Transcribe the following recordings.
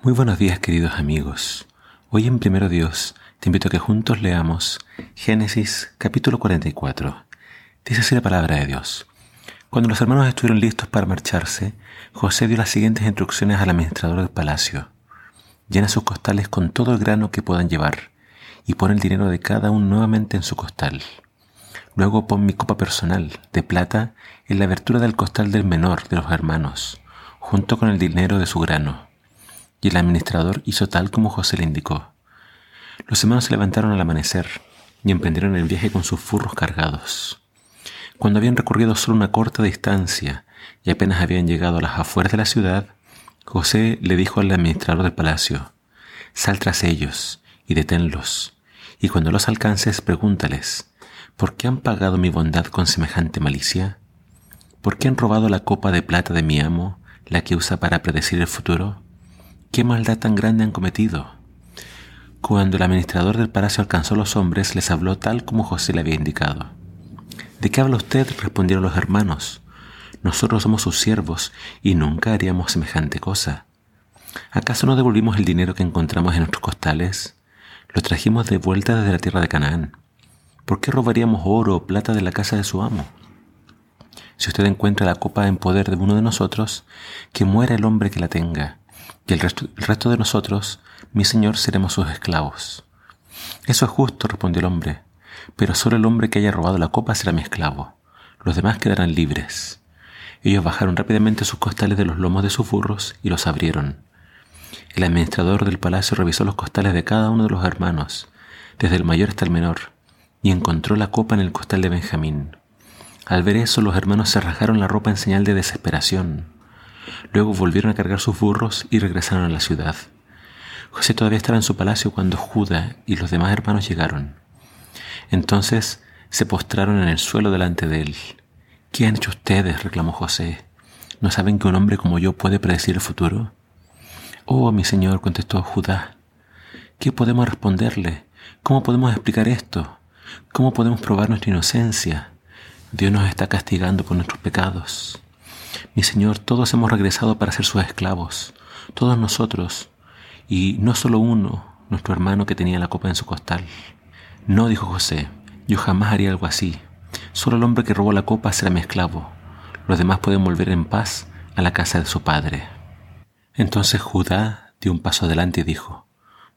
Muy buenos días queridos amigos. Hoy en Primero Dios te invito a que juntos leamos Génesis capítulo 44. Dice así la palabra de Dios. Cuando los hermanos estuvieron listos para marcharse, José dio las siguientes instrucciones al administrador del palacio. Llena sus costales con todo el grano que puedan llevar y pon el dinero de cada uno nuevamente en su costal. Luego pon mi copa personal de plata en la abertura del costal del menor de los hermanos, junto con el dinero de su grano y el administrador hizo tal como José le indicó. Los hermanos se levantaron al amanecer y emprendieron el viaje con sus furros cargados. Cuando habían recorrido solo una corta distancia y apenas habían llegado a las afueras de la ciudad, José le dijo al administrador del palacio, Sal tras ellos y deténlos, y cuando los alcances pregúntales, ¿por qué han pagado mi bondad con semejante malicia? ¿Por qué han robado la copa de plata de mi amo, la que usa para predecir el futuro? ¿Qué maldad tan grande han cometido? Cuando el administrador del palacio alcanzó a los hombres, les habló tal como José le había indicado. ¿De qué habla usted? respondieron los hermanos. Nosotros somos sus siervos y nunca haríamos semejante cosa. ¿Acaso no devolvimos el dinero que encontramos en nuestros costales? Lo trajimos de vuelta desde la tierra de Canaán. ¿Por qué robaríamos oro o plata de la casa de su amo? Si usted encuentra la copa en poder de uno de nosotros, que muera el hombre que la tenga, y el resto, de nosotros, mi Señor, seremos sus esclavos. Eso es justo, respondió el hombre, pero solo el hombre que haya robado la copa será mi esclavo. Los demás quedarán libres. Ellos bajaron rápidamente sus costales de los lomos de sus burros y los abrieron. El administrador del palacio revisó los costales de cada uno de los hermanos, desde el mayor hasta el menor, y encontró la copa en el costal de Benjamín. Al ver eso, los hermanos se rajaron la ropa en señal de desesperación. Luego volvieron a cargar sus burros y regresaron a la ciudad. José todavía estaba en su palacio cuando Judá y los demás hermanos llegaron. Entonces se postraron en el suelo delante de él. ¿Qué han hecho ustedes? reclamó José. ¿No saben que un hombre como yo puede predecir el futuro? Oh, mi señor, contestó Judá. ¿Qué podemos responderle? ¿Cómo podemos explicar esto? ¿Cómo podemos probar nuestra inocencia? Dios nos está castigando por nuestros pecados. Mi Señor, todos hemos regresado para ser sus esclavos, todos nosotros, y no solo uno, nuestro hermano que tenía la copa en su costal. No, dijo José, yo jamás haría algo así. Solo el hombre que robó la copa será mi esclavo. Los demás pueden volver en paz a la casa de su padre. Entonces Judá dio un paso adelante y dijo,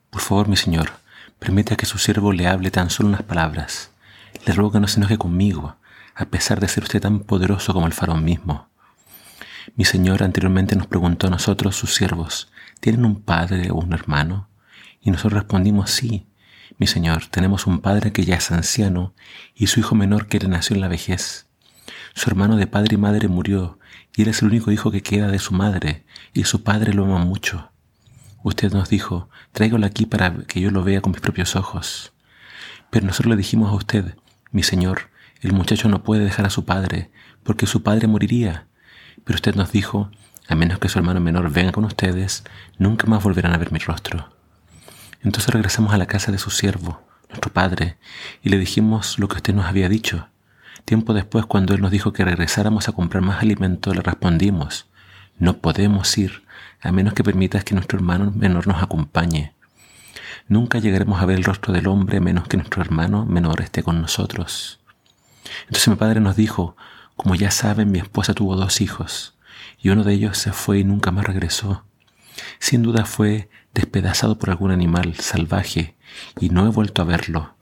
Por favor, mi señor, permita que su siervo le hable tan solo unas palabras. Le ruego que no se enoje conmigo, a pesar de ser usted tan poderoso como el faraón mismo. Mi Señor anteriormente nos preguntó a nosotros, sus siervos, ¿tienen un padre o un hermano? Y nosotros respondimos, sí, mi Señor, tenemos un padre que ya es anciano y su hijo menor que le nació en la vejez. Su hermano de padre y madre murió y él es el único hijo que queda de su madre y su padre lo ama mucho. Usted nos dijo, tráigalo aquí para que yo lo vea con mis propios ojos. Pero nosotros le dijimos a usted, mi Señor, el muchacho no puede dejar a su padre, porque su padre moriría pero usted nos dijo, a menos que su hermano menor venga con ustedes, nunca más volverán a ver mi rostro. Entonces regresamos a la casa de su siervo, nuestro padre, y le dijimos lo que usted nos había dicho. Tiempo después, cuando él nos dijo que regresáramos a comprar más alimento, le respondimos, no podemos ir, a menos que permitas que nuestro hermano menor nos acompañe. Nunca llegaremos a ver el rostro del hombre a menos que nuestro hermano menor esté con nosotros. Entonces mi padre nos dijo, como ya saben, mi esposa tuvo dos hijos, y uno de ellos se fue y nunca más regresó. Sin duda fue despedazado por algún animal salvaje, y no he vuelto a verlo.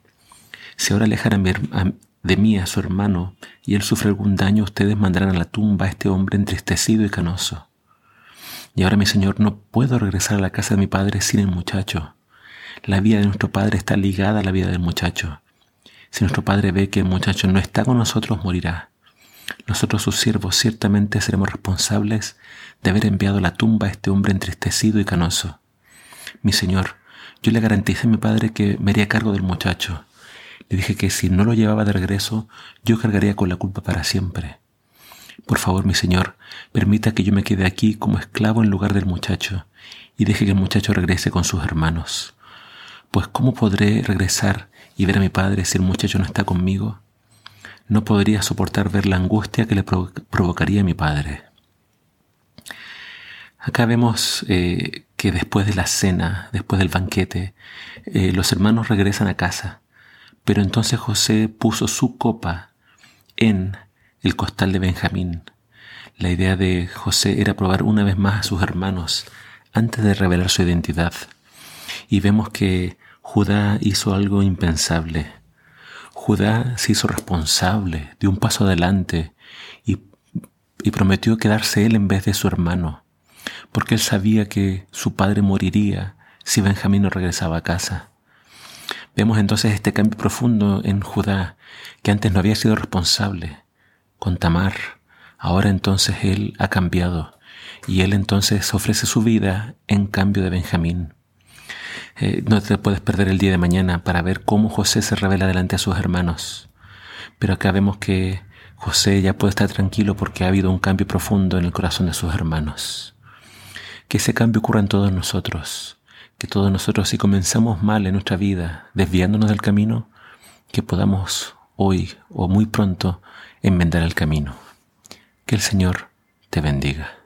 Si ahora alejan de mí a su hermano y él sufre algún daño, ustedes mandarán a la tumba a este hombre entristecido y canoso. Y ahora, mi Señor, no puedo regresar a la casa de mi padre sin el muchacho. La vida de nuestro padre está ligada a la vida del muchacho. Si nuestro padre ve que el muchacho no está con nosotros, morirá. Nosotros sus siervos ciertamente seremos responsables de haber enviado a la tumba a este hombre entristecido y canoso. Mi Señor, yo le garanticé a mi padre que me haría cargo del muchacho. Le dije que si no lo llevaba de regreso, yo cargaría con la culpa para siempre. Por favor, mi Señor, permita que yo me quede aquí como esclavo en lugar del muchacho y deje que el muchacho regrese con sus hermanos. Pues ¿cómo podré regresar y ver a mi padre si el muchacho no está conmigo? No podría soportar ver la angustia que le provocaría a mi padre. Acá vemos eh, que después de la cena, después del banquete, eh, los hermanos regresan a casa. Pero entonces José puso su copa en el costal de Benjamín. La idea de José era probar una vez más a sus hermanos antes de revelar su identidad. Y vemos que Judá hizo algo impensable. Judá se hizo responsable de un paso adelante y, y prometió quedarse él en vez de su hermano, porque él sabía que su padre moriría si Benjamín no regresaba a casa. Vemos entonces este cambio profundo en Judá, que antes no había sido responsable. Con Tamar, ahora entonces él ha cambiado y él entonces ofrece su vida en cambio de Benjamín. Eh, no te puedes perder el día de mañana para ver cómo José se revela delante a sus hermanos. Pero acá vemos que José ya puede estar tranquilo porque ha habido un cambio profundo en el corazón de sus hermanos. Que ese cambio ocurra en todos nosotros. Que todos nosotros si comenzamos mal en nuestra vida, desviándonos del camino, que podamos hoy o muy pronto enmendar el camino. Que el Señor te bendiga.